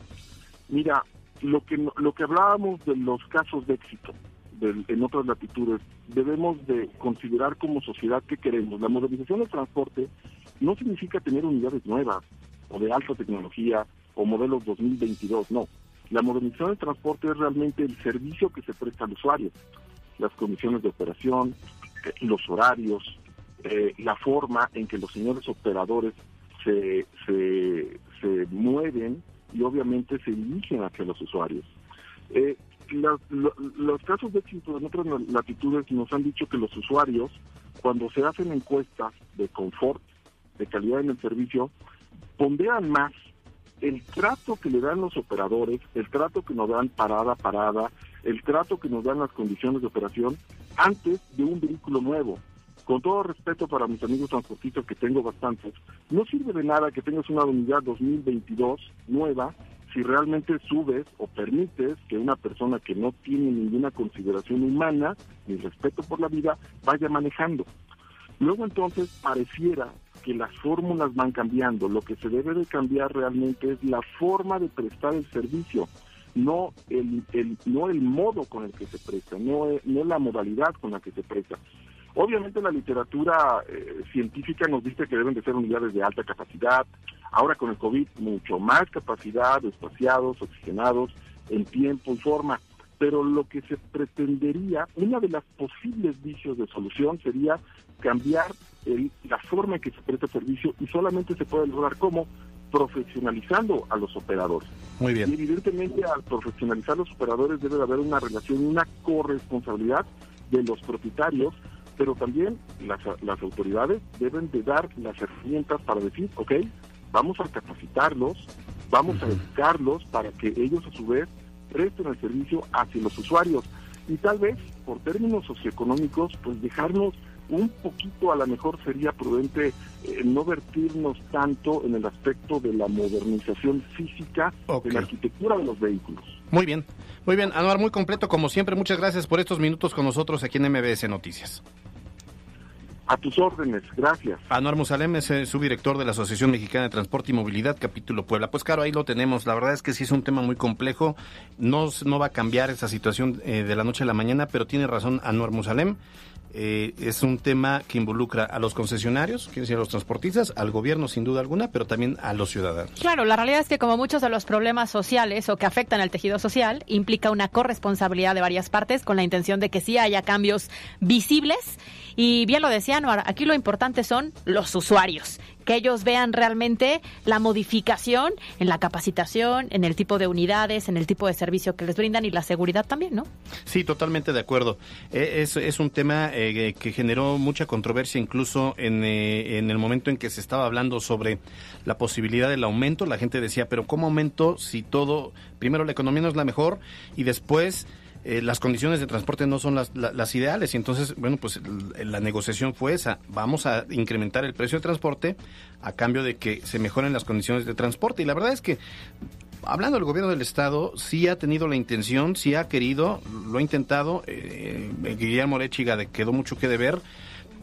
Mira, lo que, lo que hablábamos de los casos de éxito en otras latitudes, debemos de considerar como sociedad que queremos. La modernización del transporte no significa tener unidades nuevas o de alta tecnología o modelos 2022, no. La modernización del transporte es realmente el servicio que se presta al usuario, las condiciones de operación, los horarios, eh, la forma en que los señores operadores se, se, mueven y obviamente se dirigen hacia los usuarios. Eh, los casos de éxito en otras latitudes nos han dicho que los usuarios, cuando se hacen encuestas de confort, de calidad en el servicio, ponderan más el trato que le dan los operadores, el trato que nos dan parada a parada, el trato que nos dan las condiciones de operación antes de un vehículo nuevo con todo respeto para mis amigos transportistas que tengo bastantes, no sirve de nada que tengas una unidad 2022 nueva si realmente subes o permites que una persona que no tiene ninguna consideración humana ni respeto por la vida vaya manejando. Luego entonces pareciera que las fórmulas van cambiando. Lo que se debe de cambiar realmente es la forma de prestar el servicio, no el, el no el modo con el que se presta, no, no la modalidad con la que se presta. Obviamente la literatura eh, científica nos dice que deben de ser unidades de alta capacidad. Ahora con el COVID mucho más capacidad, espaciados, oxigenados, en tiempo y forma. pero lo que se pretendería, una de las posibles vicios de solución sería cambiar la forma en que se presta el servicio y solamente se puede lograr como profesionalizando a los operadores. Muy bien. Y evidentemente al profesionalizar los operadores debe de haber una relación, una corresponsabilidad de los propietarios, pero también las, las autoridades deben de dar las herramientas para decir, ok, vamos a capacitarlos, vamos a educarlos para que ellos a su vez presten el servicio hacia los usuarios. Y tal vez, por términos socioeconómicos, pues dejarnos un poquito a lo mejor sería prudente eh, no vertirnos tanto en el aspecto de la modernización física de la arquitectura de los vehículos. Muy bien, muy bien. Anuar, muy completo como siempre. Muchas gracias por estos minutos con nosotros aquí en MBS Noticias. A tus órdenes, gracias. Anuar Musalem es eh, subdirector de la Asociación Mexicana de Transporte y Movilidad, capítulo Puebla. Pues claro, ahí lo tenemos. La verdad es que sí es un tema muy complejo. No, no va a cambiar esa situación eh, de la noche a la mañana, pero tiene razón Anuar Musalem. Eh, es un tema que involucra a los concesionarios, quiere decir a los transportistas, al gobierno sin duda alguna, pero también a los ciudadanos. Claro, la realidad es que como muchos de los problemas sociales o que afectan al tejido social, implica una corresponsabilidad de varias partes con la intención de que sí haya cambios visibles. Y bien lo decía Anuar, aquí lo importante son los usuarios, que ellos vean realmente la modificación en la capacitación, en el tipo de unidades, en el tipo de servicio que les brindan y la seguridad también, ¿no? Sí, totalmente de acuerdo. E, es, es un tema eh, que generó mucha controversia incluso en, eh, en el momento en que se estaba hablando sobre la posibilidad del aumento. La gente decía, pero ¿cómo aumento si todo, primero la economía no es la mejor y después eh, las condiciones de transporte no son las, las, ideales. Y entonces, bueno, pues la negociación fue esa, vamos a incrementar el precio del transporte a cambio de que se mejoren las condiciones de transporte. Y la verdad es que hablando del gobierno del estado, sí ha tenido la intención, sí ha querido, lo ha intentado, eh, Guillermo Lechiga quedó mucho que deber,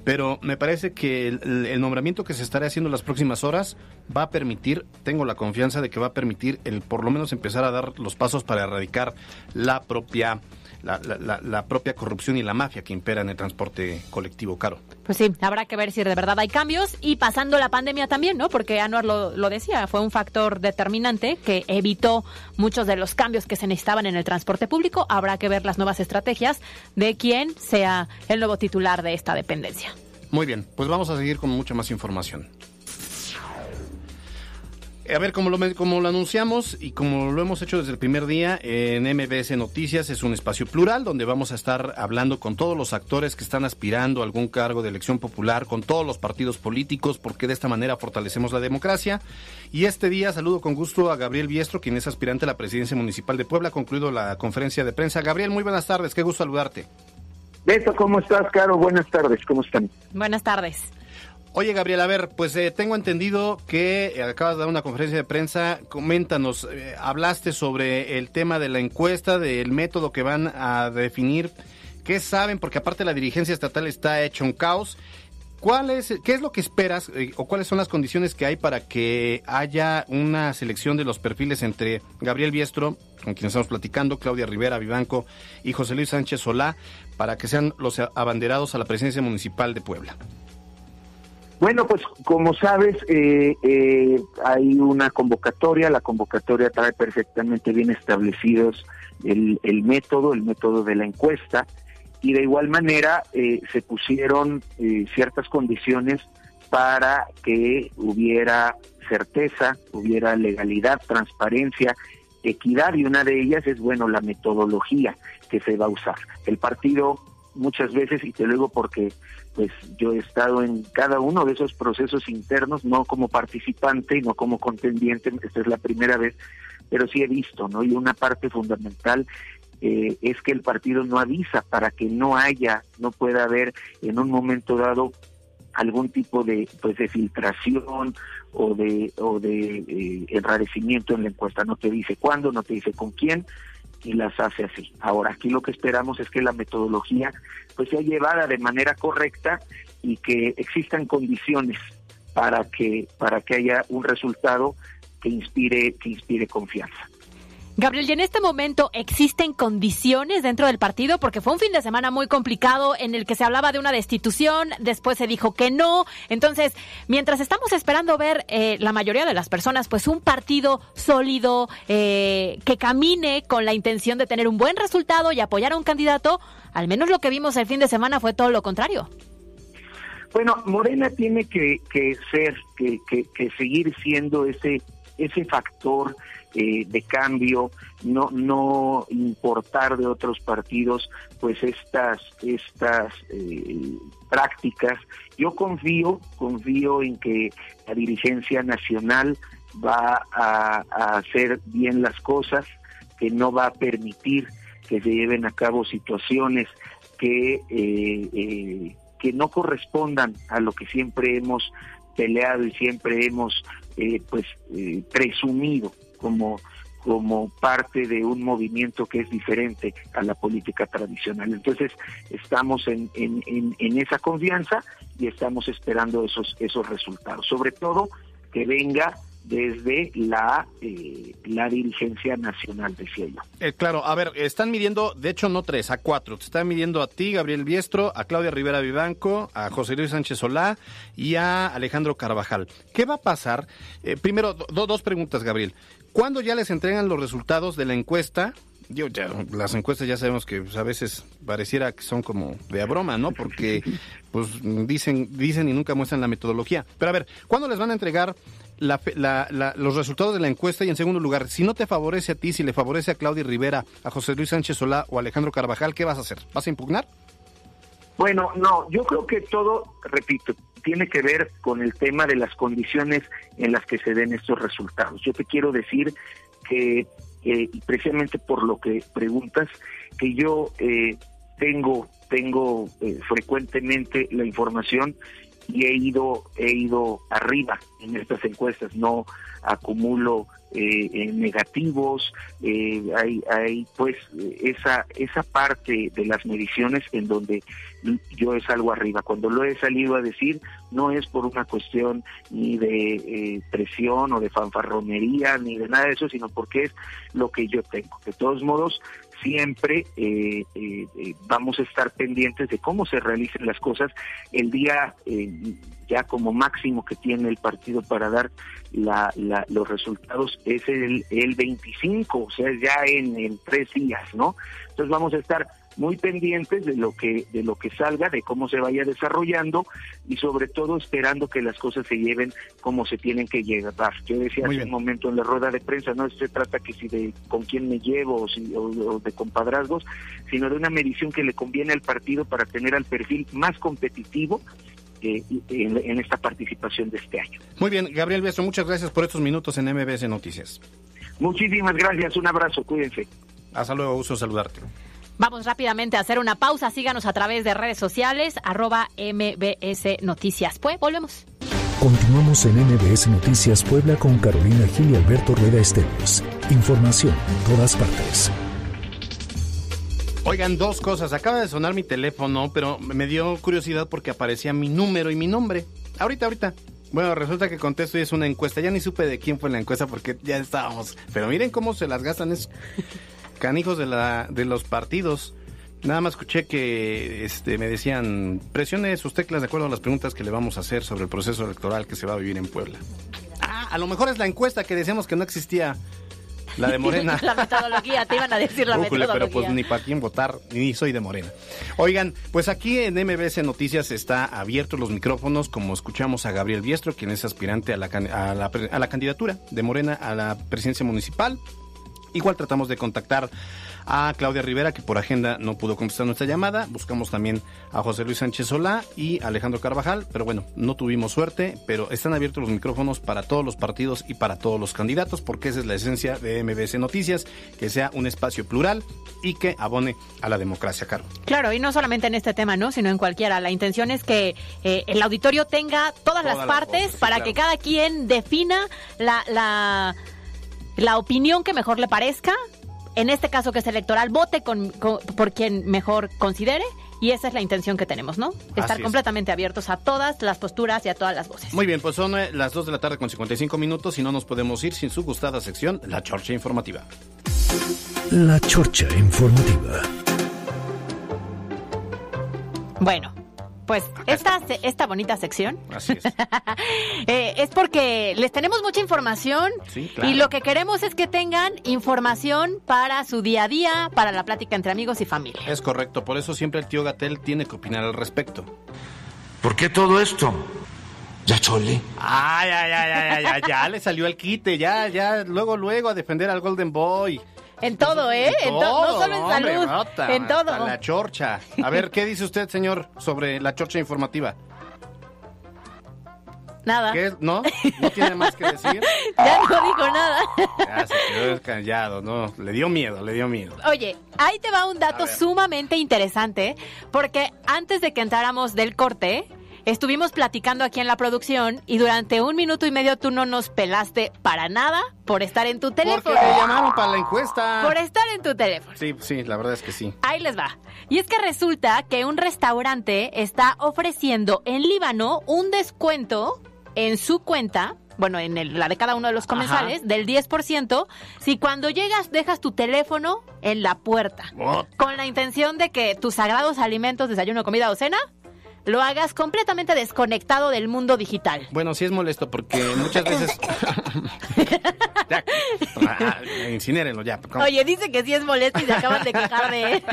pero me parece que el, nombramiento que se estará haciendo en las próximas horas va a permitir, tengo la confianza de que va a permitir el por lo menos empezar a dar los pasos para erradicar la propia la, la, propia corrupción y la mafia que impera en el transporte colectivo caro. Pues sí, habrá que ver si de verdad hay cambios y pasando la pandemia también, ¿no? Porque Anuar lo, lo decía, fue un factor determinante que evitó muchos de los cambios que se necesitaban en el transporte público. Habrá que ver las nuevas estrategias de quién sea el nuevo titular de esta dependencia. Muy bien, pues vamos a seguir con mucha más información. A ver, como lo, como lo anunciamos y como lo hemos hecho desde el primer día en MBS Noticias, es un espacio plural donde vamos a estar hablando con todos los actores que están aspirando a algún cargo de elección popular, con todos los partidos políticos, porque de esta manera fortalecemos la democracia. Y este día saludo con gusto a Gabriel Biestro, quien es aspirante a la presidencia municipal de Puebla. Ha concluido la conferencia de prensa. Gabriel, muy buenas tardes, qué gusto saludarte. Beto, ¿cómo estás, Caro? Buenas tardes, ¿cómo están? Buenas tardes. Oye, Gabriel, a ver, pues eh, tengo entendido que eh, acabas de dar una conferencia de prensa. Coméntanos, eh, hablaste sobre el tema de la encuesta, del método que van a definir. ¿Qué saben? Porque aparte la dirigencia estatal está hecho un caos. ¿Cuál es, ¿Qué es lo que esperas o cuáles son las condiciones que hay para que haya una selección de los perfiles entre Gabriel Biestro, con quien estamos platicando, Claudia Rivera Vivanco y José Luis Sánchez Solá, para que sean los abanderados a la presidencia municipal de Puebla? Bueno, pues como sabes, eh, eh, hay una convocatoria, la convocatoria trae perfectamente bien establecidos el, el método, el método de la encuesta, y de igual manera eh, se pusieron ciertas condiciones para que hubiera certeza, hubiera legalidad, transparencia, equidad, y una de ellas es, bueno, la metodología que se va a usar. El partido muchas veces, y te lo digo porque pues yo he estado en cada uno de esos procesos internos, no como participante y no como contendiente, esta es la primera vez, pero sí he visto, ¿no? Y una parte fundamental eh, es que el partido no avisa para que no haya, no pueda haber en un momento dado algún tipo de pues de filtración o de o de eh, enrarecimiento en la encuesta no te dice cuándo no te dice con quién y las hace así. Ahora, aquí lo que esperamos es que la metodología pues sea llevada de manera correcta y que existan condiciones para que para que haya un resultado que inspire que inspire confianza. Gabriel, ¿y en este momento existen condiciones dentro del partido? Porque fue un fin de semana muy complicado en el que se hablaba de una destitución, después se dijo que no. Entonces, mientras estamos esperando ver eh, la mayoría de las personas, pues un partido sólido eh, que camine con la intención de tener un buen resultado y apoyar a un candidato, al menos lo que vimos el fin de semana fue todo lo contrario. Bueno, Morena tiene que, ser, que, que seguir siendo ese, ese factor eh, de cambio, no, no importar de otros partidos pues estas, estas eh, prácticas. Yo confío, confío en que la dirigencia nacional va a, hacer bien las cosas, que no va a permitir que se lleven a cabo situaciones que, eh, que no correspondan a lo que siempre hemos peleado y siempre hemos pues presumido como, como parte de un movimiento que es diferente a la política tradicional. Entonces, estamos en, en, en, esa confianza y estamos esperando esos, esos resultados. Sobre todo, que venga desde la, eh, la dirigencia nacional, decía yo. Eh, claro, a ver, están midiendo, de hecho no tres, a cuatro. Te están midiendo a ti, Gabriel Biestro, a Claudia Rivera Vivanco, a José Luis Sánchez Solá y a Alejandro Carvajal. ¿Qué va a pasar? Eh, primero, dos preguntas, Gabriel. ¿Cuándo ya les entregan los resultados de la encuesta? Yo, ya, las encuestas ya sabemos que pues, a veces pareciera que son como de a broma, ¿no? Porque pues dicen, dicen y nunca muestran la metodología. Pero a ver, ¿cuándo les van a entregar los resultados de la encuesta? Y en segundo lugar, si no te favorece a ti, si le favorece a Claudia Rivera, a José Luis Sánchez Solá o a Alejandro Carvajal, ¿qué vas a hacer? ¿Vas a impugnar? Bueno, no, yo creo que todo, repito, tiene que ver con el tema de las condiciones en las que se den estos resultados. Yo te quiero decir que, eh, precisamente por lo que preguntas, que yo eh, tengo, tengo eh, frecuentemente la información y he ido, he ido arriba en estas encuestas, no acumulo eh, negativos, eh, hay, hay pues esa, esa parte de las mediciones en donde yo salgo arriba. Cuando lo he salido a decir, no es por una cuestión ni de eh, presión o de fanfarronería, ni de nada de eso, sino porque es lo que yo tengo. De todos modos, siempre eh, eh, vamos a estar pendientes de cómo se realicen las cosas. El día ya como máximo que tiene el partido para dar la, los resultados es el, el 25, o sea, ya en tres días, ¿no? Entonces vamos a estar muy pendientes de lo que de lo que salga, de cómo se vaya desarrollando y sobre todo esperando que las cosas se lleven como se tienen que llevar. Yo decía hace un momento en la rueda de prensa, no se trata que si de con quién me llevo o, si, o, de compadrazgos, sino de una medición que le conviene al partido para tener al perfil más competitivo eh, en, en, esta participación de este año. Muy bien, Gabriel Beso, muchas gracias por estos minutos en MBS Noticias. Muchísimas gracias, un abrazo, cuídense. Hasta luego, gusto saludarte. Vamos rápidamente a hacer una pausa. Síganos a través de redes sociales, arroba MBS Noticias. Pues volvemos. Continuamos en MBS Noticias Puebla con Carolina Gil y Alberto Rueda Esteves. Información en todas partes. Oigan, dos cosas. Acaba de sonar mi teléfono, pero me dio curiosidad porque aparecía mi número y mi nombre. Ahorita, ahorita. Bueno, resulta que contesto y es una encuesta. Ya ni supe de quién fue la encuesta porque ya estábamos. Pero miren cómo se las gastan. Es canijos de, la, de los partidos. Nada más escuché que este, me decían, presione sus teclas de acuerdo a las preguntas que le vamos a hacer sobre el proceso electoral que se va a vivir en Puebla. Ah, a lo mejor es la encuesta que decíamos que no existía, la de Morena. la metodología, te iban a decir la metodología. Pero pues ni para quién votar, ni soy de Morena. Oigan, pues aquí en MBS Noticias está abiertos los micrófonos, como escuchamos a Gabriel Biestro, quien es aspirante a la, a la, a la candidatura de Morena a la presidencia municipal. Igual tratamos de contactar a Claudia Rivera, que por agenda no pudo contestar nuestra llamada. Buscamos también a José Luis Sánchez Solá y Alejandro Carvajal, pero bueno, no tuvimos suerte, pero están abiertos los micrófonos para todos los partidos y para todos los candidatos, porque esa es la esencia de MBC Noticias, que sea un espacio plural y que abone a la democracia, Caro. Claro, y no solamente en este tema, ¿no? Sino en cualquiera. La intención es que eh, el auditorio tenga todas, las partes para que cada quien defina la... la la opinión que mejor le parezca, en este caso que es electoral, vote con, por quien mejor considere y esa es la intención que tenemos, ¿no? Estar completamente abiertos a todas las posturas y a todas las voces. Muy bien, pues son eh, las 2 de la tarde con 55 minutos y no nos podemos ir sin su gustada sección, La Chorcha Informativa. La Chorcha Informativa. Bueno, pues esta, se- esta bonita sección Así es. eh, es porque les tenemos mucha información Sí, claro. y lo que queremos es que tengan información para su día a día, para la plática entre amigos y familia. Es correcto, por eso siempre el tío Gatel tiene que opinar al respecto. ¿Por qué todo esto? Ya chole. Ay, ay, ay, ay, ay, ay, ya le salió el quite, ya, ya, luego, luego a defender al Golden Boy. En todo, ¿eh? En to- no solo en hombre, salud, en todo. la chorcha. A ver, ¿qué dice usted, señor, sobre la chorcha informativa? Nada. ¿Qué? ¿No? ¿No tiene más que decir? Ya no dijo nada. Ya se quedó callado, no, le dio miedo, le dio miedo. Oye, ahí te va un dato sumamente interesante, porque antes de que entráramos del corte, estuvimos platicando aquí en la producción y durante un minuto y medio tú no nos pelaste para nada por estar en tu teléfono. Porque me llamaron para la encuesta. Por estar en tu teléfono. Sí, sí, la verdad es que sí. Ahí les va. Y es que resulta que un restaurante está ofreciendo en Líbano un descuento en su cuenta, bueno, en el- la de cada uno de los comensales, del 10%, si cuando llegas dejas tu teléfono en la puerta, con la intención de que tus sagrados alimentos, desayuno, comida o cena, lo hagas completamente desconectado del mundo digital. Bueno, sí es molesto porque muchas veces... ya, ah, incinérenlo ya. ¿cómo? Oye, dice que sí es molesto y se acaban de quejar de él.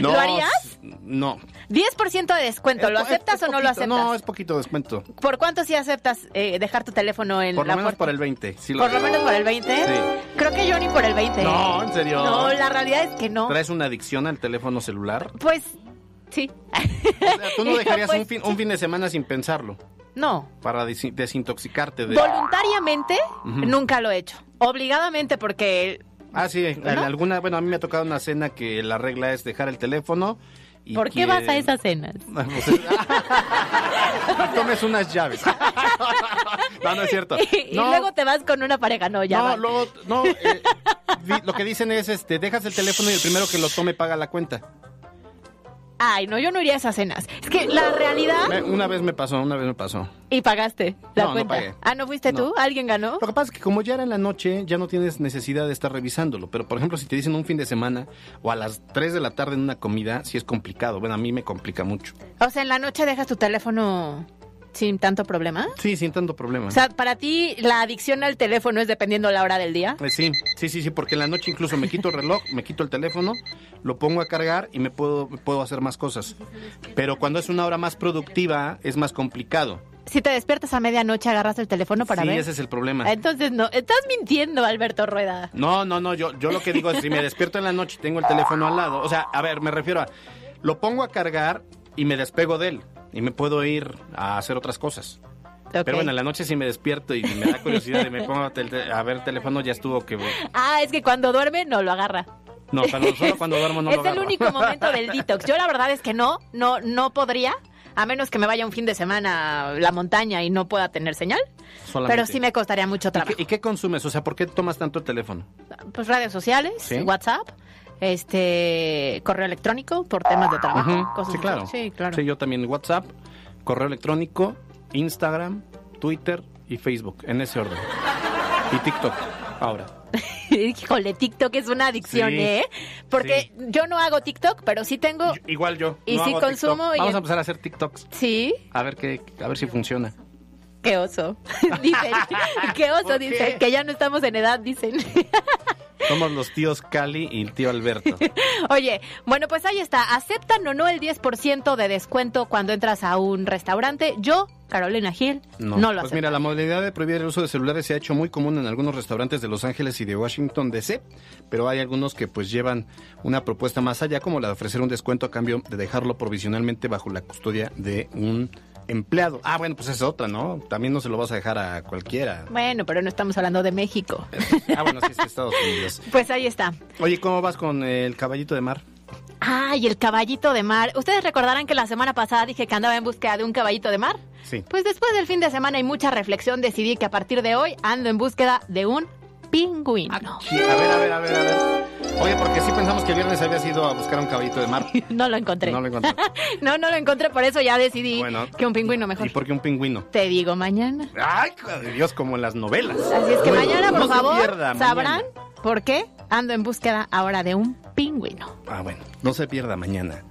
No, ¿Lo harías? No. 10% de descuento, ¿lo Es aceptas es o no lo aceptas? No, es poquito descuento. ¿Por cuánto sí aceptas eh, dejar tu teléfono en Por la lo menos por el 20. sí Por lo menos por el 20. Sí. Creo que yo ni por el 20. No, ¿en serio? No, la realidad es que no. ¿Traes una adicción al teléfono celular? Pues sí. O sea, tú no dejarías Pues, un, fin, un fin de semana sin pensarlo No. para desi- desintoxicarte de... Voluntariamente nunca lo he hecho. Obligadamente porque Ah, sí, alguna, bueno, a mí me ha tocado una cena que la regla es dejar el teléfono y ¿Por qué vas a esas cenas? Pues, y tomes unas llaves. no, no es cierto. y No, luego te vas con una pareja, no, ya no, luego, no, eh, lo que dicen es, este, dejas el teléfono y el primero que lo tome paga la cuenta. Ay, no, yo no iría a esas cenas. Es que la realidad Me- una vez me pasó, una vez me pasó. y pagaste la No, no cuenta. pagué. ah, ¿no fuiste tú? ¿Alguien ganó? Lo que pasa es que como ya era en la noche, ya no tienes necesidad de estar revisándolo. Pero, por ejemplo, si te dicen un fin de semana o a las 3 de la tarde en una comida, sí es complicado. Bueno, a mí me complica mucho. O sea, en la noche dejas tu teléfono sin tanto problema. Sí, sin tanto problema. O sea, para ti la adicción al teléfono es dependiendo la hora del día. Eh, sí, sí, sí, sí, porque en la noche incluso me quito el reloj, me quito el teléfono, lo pongo a cargar y me puedo, puedo hacer más cosas. Pero cuando es una hora más productiva, es más complicado. Si te despiertas a medianoche, agarras el teléfono para sí, ver. ese es el problema. Entonces, no, estás mintiendo, Alberto Rueda. No, no, no, yo, yo lo que digo es, si me despierto en la noche y tengo el teléfono al lado, o sea, a ver, me refiero a, lo pongo a cargar y me despego de él y me puedo ir a hacer otras cosas. Pero bueno, en la noche si me despierto y me da curiosidad y me pongo a, tel- a ver el teléfono, ya estuvo que... Ah, es que cuando duerme no lo agarra. No, solo cuando duermo no es lo el agarro. único momento del detox. Yo la verdad es que no, no, no podría, a menos que me vaya un fin de semana a la montaña y no pueda tener señal. Solamente. Pero sí me costaría mucho ¿Y trabajo. qué, y qué consumes? O sea, ¿por qué tomas tanto el teléfono? Pues redes sociales, Sí. WhatsApp, este correo electrónico por temas de trabajo, cosas sí, así. claro. Sí, claro. Sí, yo también WhatsApp, correo electrónico, Instagram, Twitter y Facebook, en ese orden. Y TikTok, ahora. Híjole, TikTok es una adicción, Sí, ¿eh? Porque yo no hago TikTok, pero sí tengo. Igual yo. Y no sí hago consumo y- Vamos a empezar a hacer TikToks. Sí, A ver qué, a ver si funciona. qué oso. dicen, qué oso, ¿Por dicen, qué? que ya no estamos en edad, dicen. Somos los tíos Cali y el tío Alberto. Oye, bueno, pues ahí está. ¿Aceptan o no el 10% de descuento cuando entras a un restaurante? Yo, Carolina Gil, no, lo pues mira, la modalidad de prohibir el uso de celulares se ha hecho muy común en algunos restaurantes de Los Ángeles y de Washington DC, pero hay algunos que pues llevan una propuesta más allá, como la de ofrecer un descuento a cambio de dejarlo provisionalmente bajo la custodia de un empleado. Ah, bueno, pues es otra, ¿no? También no se lo vas a dejar a cualquiera. Bueno, pero no estamos hablando de México. Ah, bueno, sí, es que Estados Unidos. Pues ahí está. Oye, ¿cómo vas con el caballito de mar? Ay, el caballito de mar. ¿Ustedes recordarán que la semana pasada dije que andaba en búsqueda de un caballito de mar? Sí. Pues después del fin de semana y mucha reflexión decidí que a partir de hoy ando en búsqueda de un pingüino. A ver, a ver, a ver, a ver. Oye, porque sí pensamos que el viernes habías ido a buscar un caballito de mar. No lo encontré. No lo encontré. no, no lo encontré, por eso ya decidí Bueno. que un pingüino mejor. ¿Y por qué un pingüino? Te digo mañana. Ay, Dios, como en las novelas. Así es que Bueno, mañana, por no favor, pierda, sabrán mañana. por qué ando en búsqueda ahora de un pingüino. Ah, bueno, no se pierda mañana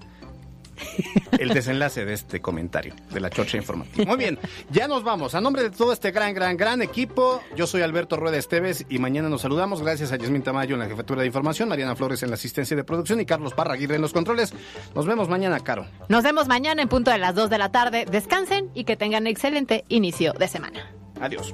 el desenlace de este comentario de la Chocha Informativa. Muy bien, ya nos vamos. A nombre de todo este gran, gran, gran equipo, yo soy Alberto Rueda Esteves y mañana nos saludamos. Gracias a Yasmin Tamayo en la jefatura de información, Mariana Flores en la asistencia de producción y Carlos Parraguirre en los controles. Nos vemos mañana, Caro. Nos vemos mañana en punto de las 2 de la tarde. Descansen y que tengan excelente inicio de semana. Adiós.